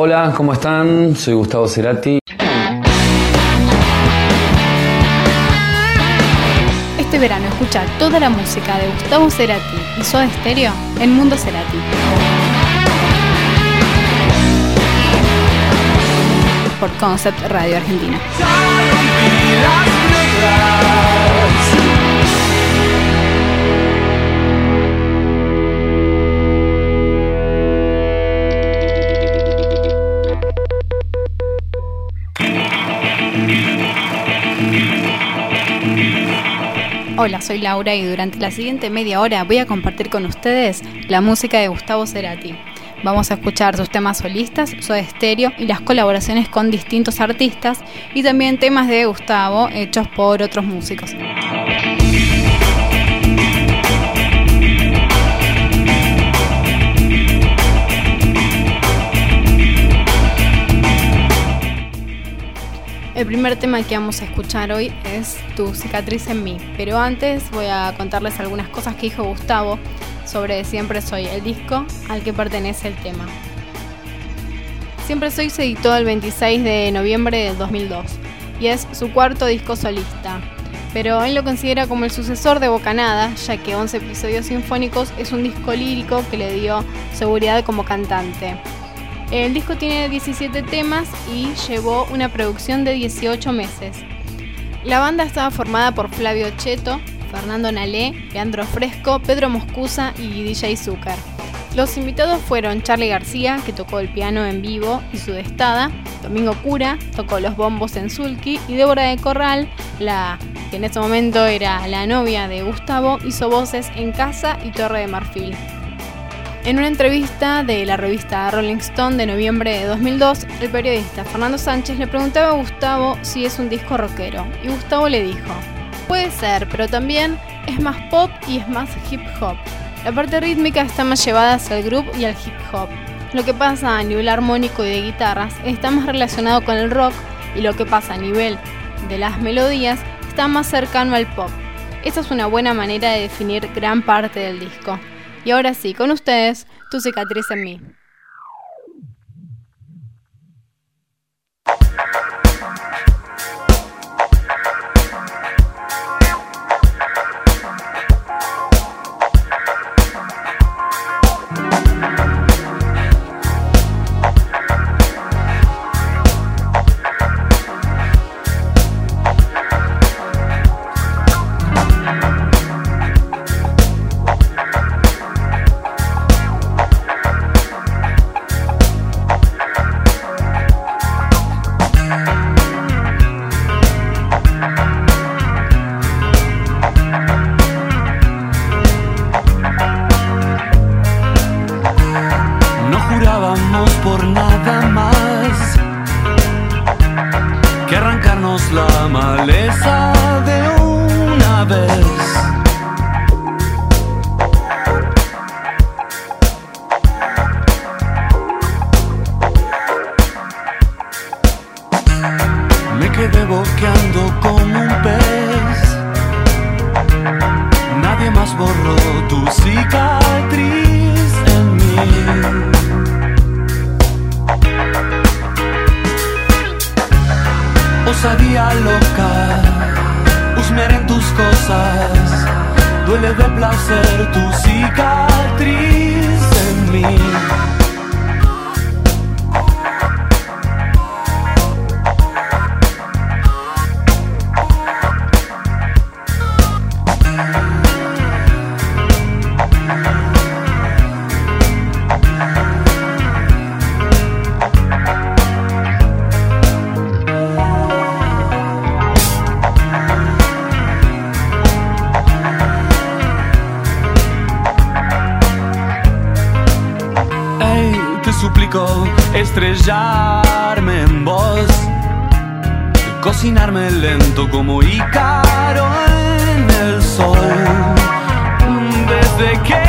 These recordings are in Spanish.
Hola, ¿cómo están? Soy Gustavo Cerati. Este verano escucha toda la música de Gustavo Cerati y Soda Stereo en Mundo Cerati. Por Concept Radio Argentina. Hola, soy Laura y durante la siguiente media hora voy a compartir con ustedes la música de Gustavo Cerati. Vamos a escuchar sus temas solistas, su estéreo y las colaboraciones con distintos artistas y también temas de Gustavo hechos por otros músicos. El primer tema que vamos a escuchar hoy es Tu cicatriz en mí, pero antes voy a contarles algunas cosas que dijo Gustavo sobre Siempre Soy, el disco al que pertenece el tema. Siempre Soy se editó el 26 de noviembre del 2002 y es su cuarto disco solista, pero él lo considera como el sucesor de Bocanada, ya que 11 episodios sinfónicos es un disco lírico que le dio seguridad como cantante. El disco tiene 17 temas y llevó una producción de 18 meses. La banda estaba formada por Flavio Cheto, Fernando Nalé, Leandro Fresco, Pedro Moscusa y DJ Zucker. Los invitados fueron Charlie García, que tocó el piano en vivo y su destada, Domingo Cura, tocó los bombos en Sulky, y Débora de Corral, la que en ese momento era la novia de Gustavo, hizo voces en Casa y Torre de Marfil. En una entrevista de la revista Rolling Stone de noviembre de 2002, el periodista Fernando Sánchez le preguntaba a Gustavo si es un disco rockero, y Gustavo le dijo, puede ser, pero también es más pop y es más hip hop. La parte rítmica está más llevada hacia el groove y al hip hop. Lo que pasa a nivel armónico y de guitarras está más relacionado con el rock y lo que pasa a nivel de las melodías está más cercano al pop. Esta es una buena manera de definir gran parte del disco. Y ahora sí, con ustedes, la maleza. Tu cicatriz en mí. Estrellarme en vos, cocinarme lento como Ícaro en el sol. Desde que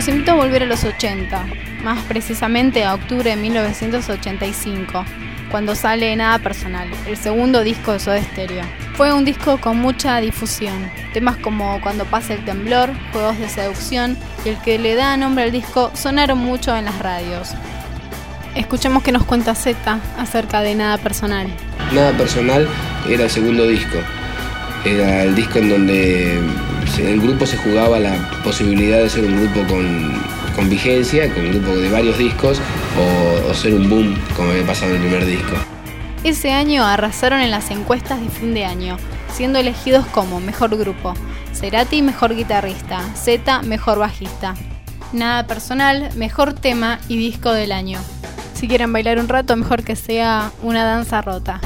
Los invito a volver a los 80, más precisamente a octubre de 1985, cuando sale Nada Personal, el segundo disco de Soda Stereo. Fue un disco con mucha difusión, temas como Cuando pasa el temblor, Juegos de seducción y el que le da nombre al disco sonaron mucho en las radios. Escuchemos que nos cuenta Z acerca de Nada Personal. Nada Personal era el segundo disco. Era el disco en donde el grupo se jugaba la posibilidad de ser un grupo con, vigencia, con un grupo de varios discos, o, ser un boom, como había pasado en el primer disco. Ese año arrasaron en las encuestas de fin de año, siendo elegidos como mejor grupo, Cerati mejor guitarrista, Z mejor bajista. Nada personal, mejor tema y disco del año. Si quieren bailar un rato, mejor que sea una danza rota.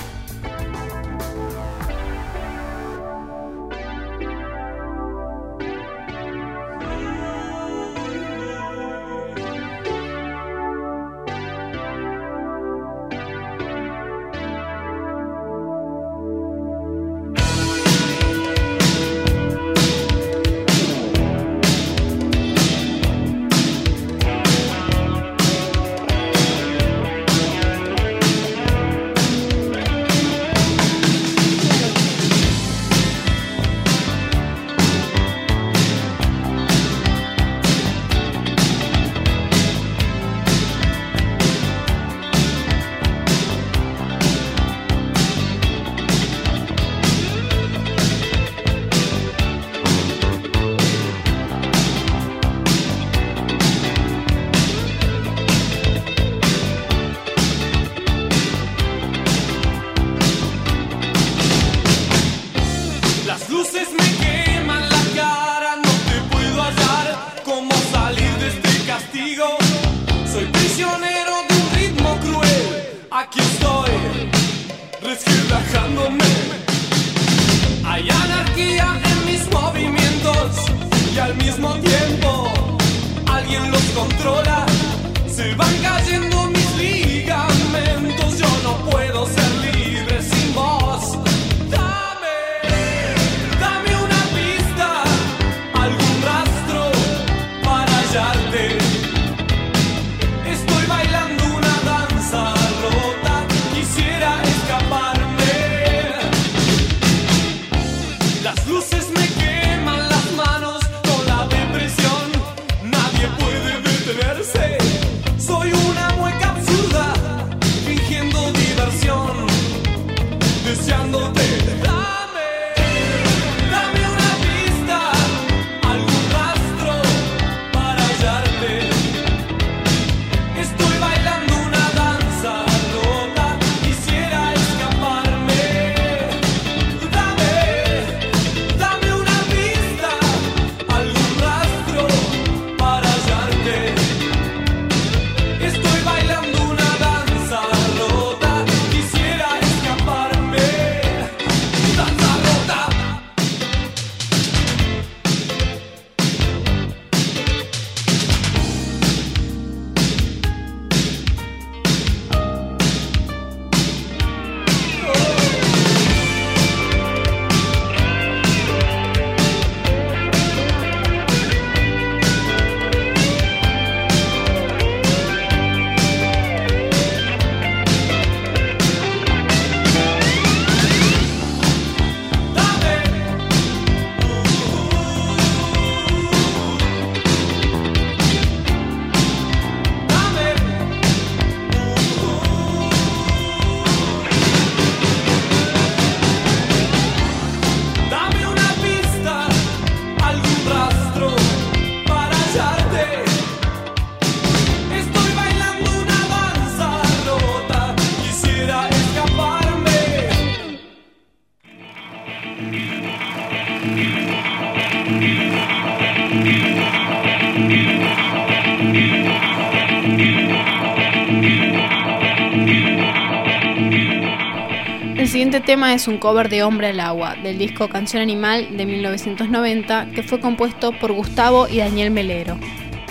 Tema es un cover de Hombre al Agua, del disco Canción Animal de 1990, que fue compuesto por Gustavo y Daniel Melero.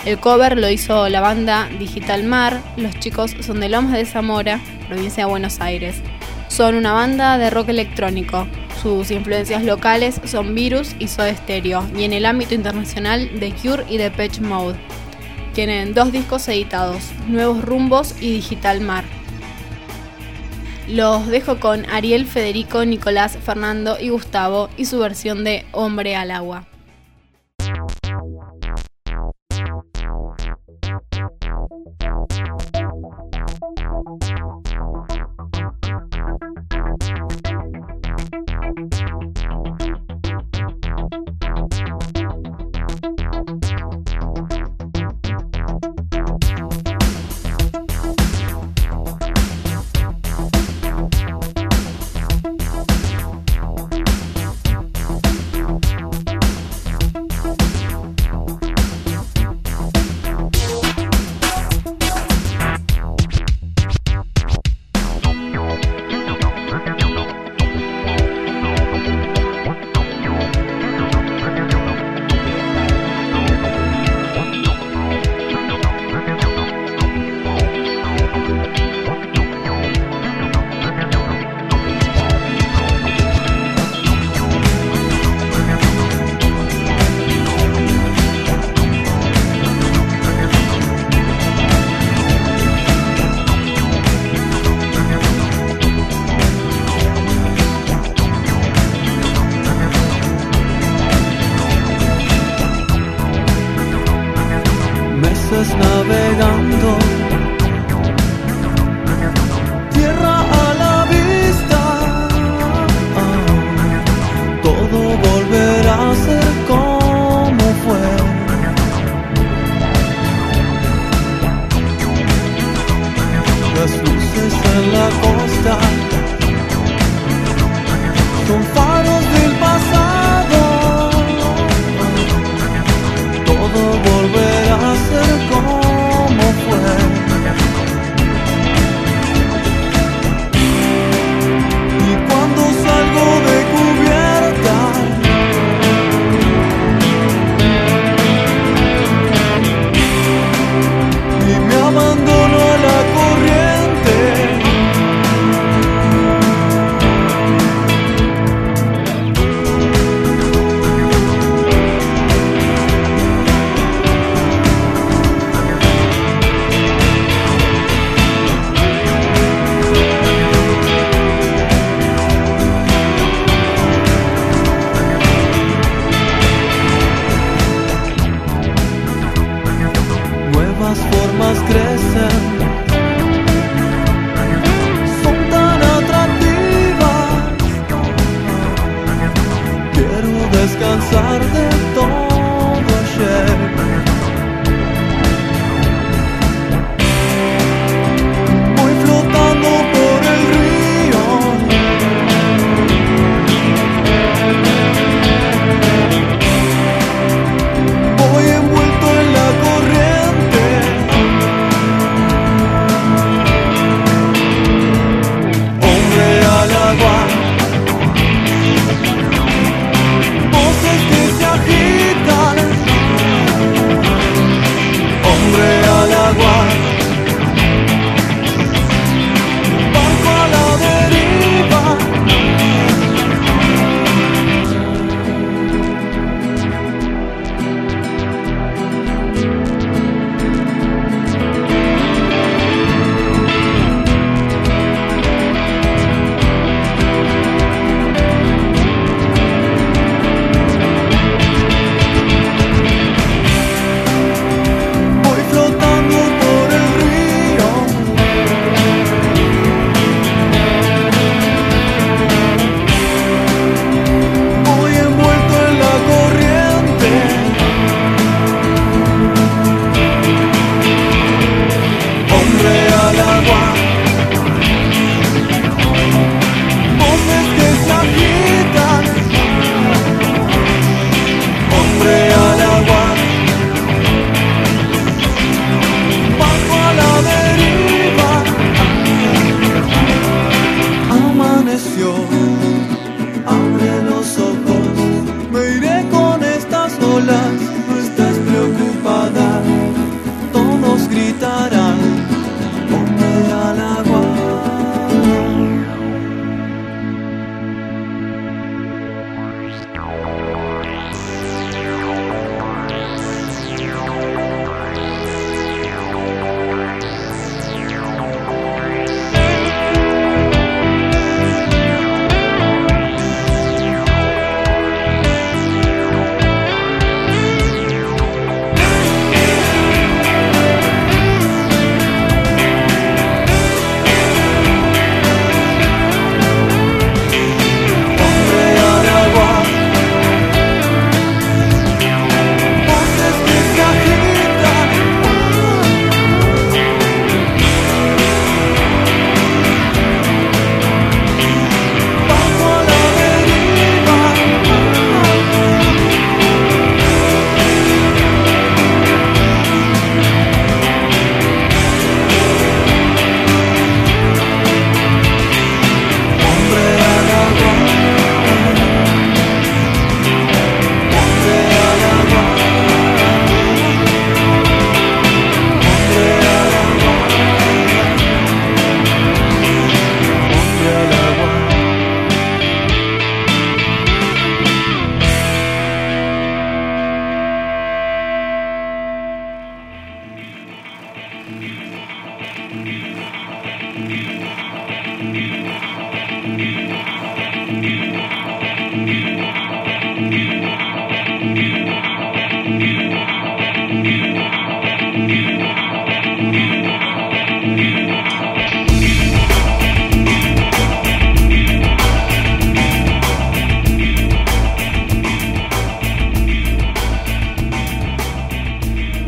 El cover lo hizo la banda Digital Mar, los chicos son de Lomas de Zamora, provincia de Buenos Aires. Son una banda de rock electrónico. Sus influencias locales son Virus y Soda Stereo, y en el ámbito internacional The Cure y Depeche Mode. Tienen dos discos editados, Nuevos Rumbos y Digital Mar. Los dejo con Ariel, Federico, Nicolás, Fernando y Gustavo y su versión de Hombre al Agua.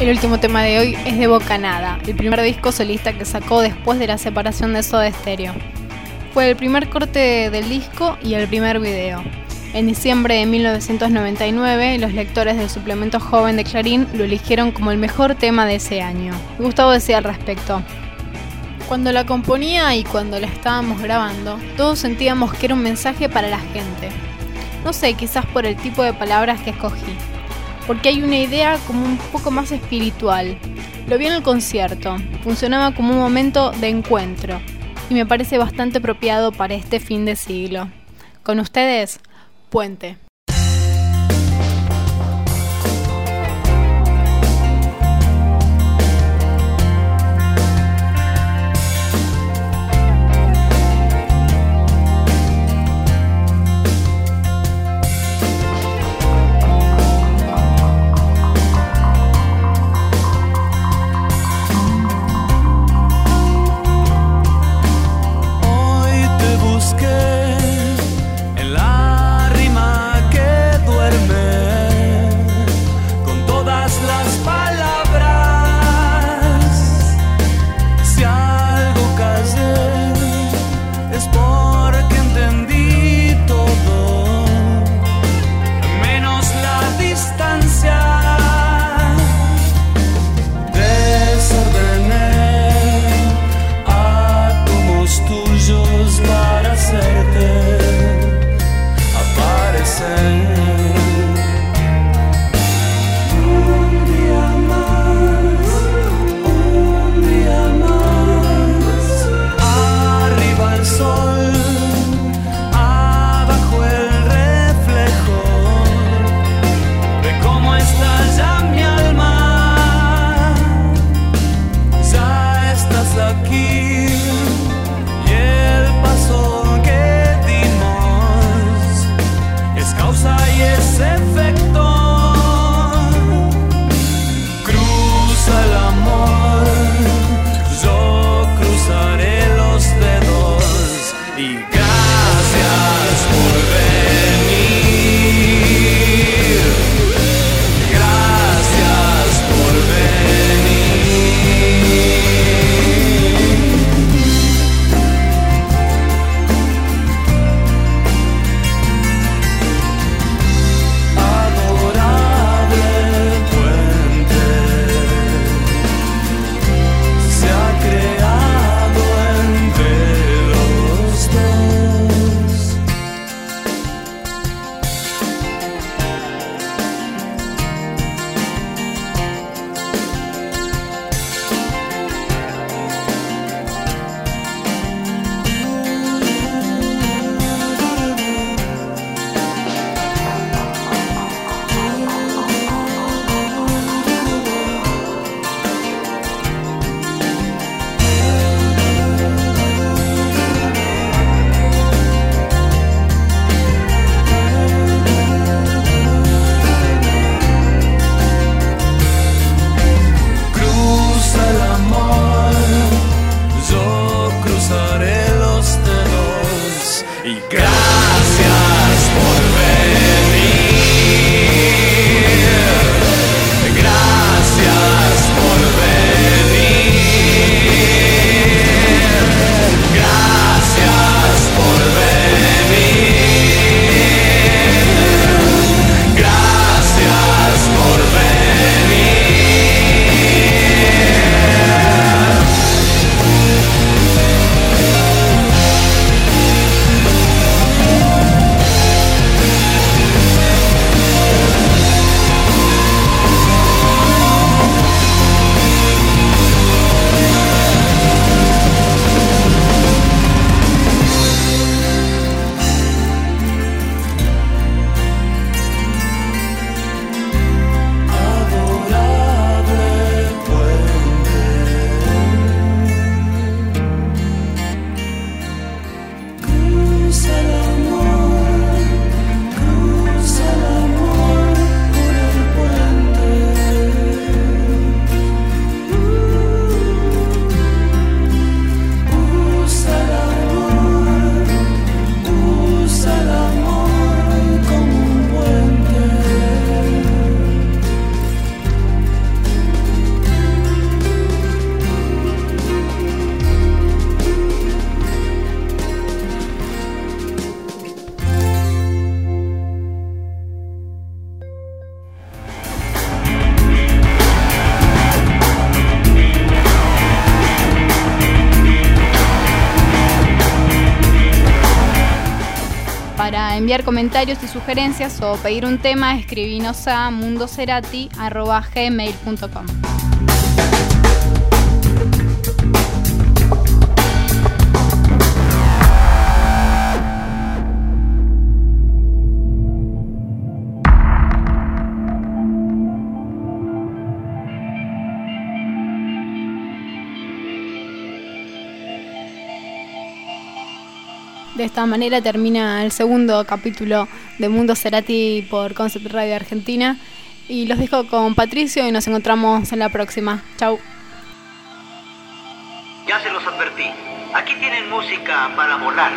El último tema de hoy es de Bocanada, el primer disco solista que sacó después de la separación de Soda Stereo. Fue el primer corte del disco y el primer video. En diciembre de 1999, los lectores del suplemento joven de Clarín lo eligieron como el mejor tema de ese año. Gustavo decía al respecto. Cuando la componía y cuando la estábamos grabando, todos sentíamos que era un mensaje para la gente. No sé, quizás por el tipo de palabras que escogí porque hay una idea como un poco más espiritual. Lo vi en el concierto, funcionaba como un momento de encuentro y me parece bastante apropiado para este fin de siglo. Con ustedes, Puente. Enviar comentarios y sugerencias o pedir un tema, escribinos a mundocerati.gmail.com. De esta manera termina el segundo capítulo de Mundo Cerati por Concept Radio Argentina. Y los dejo con Patricio y nos encontramos en la próxima. Chau. Ya se los advertí. Aquí tienen música para volar.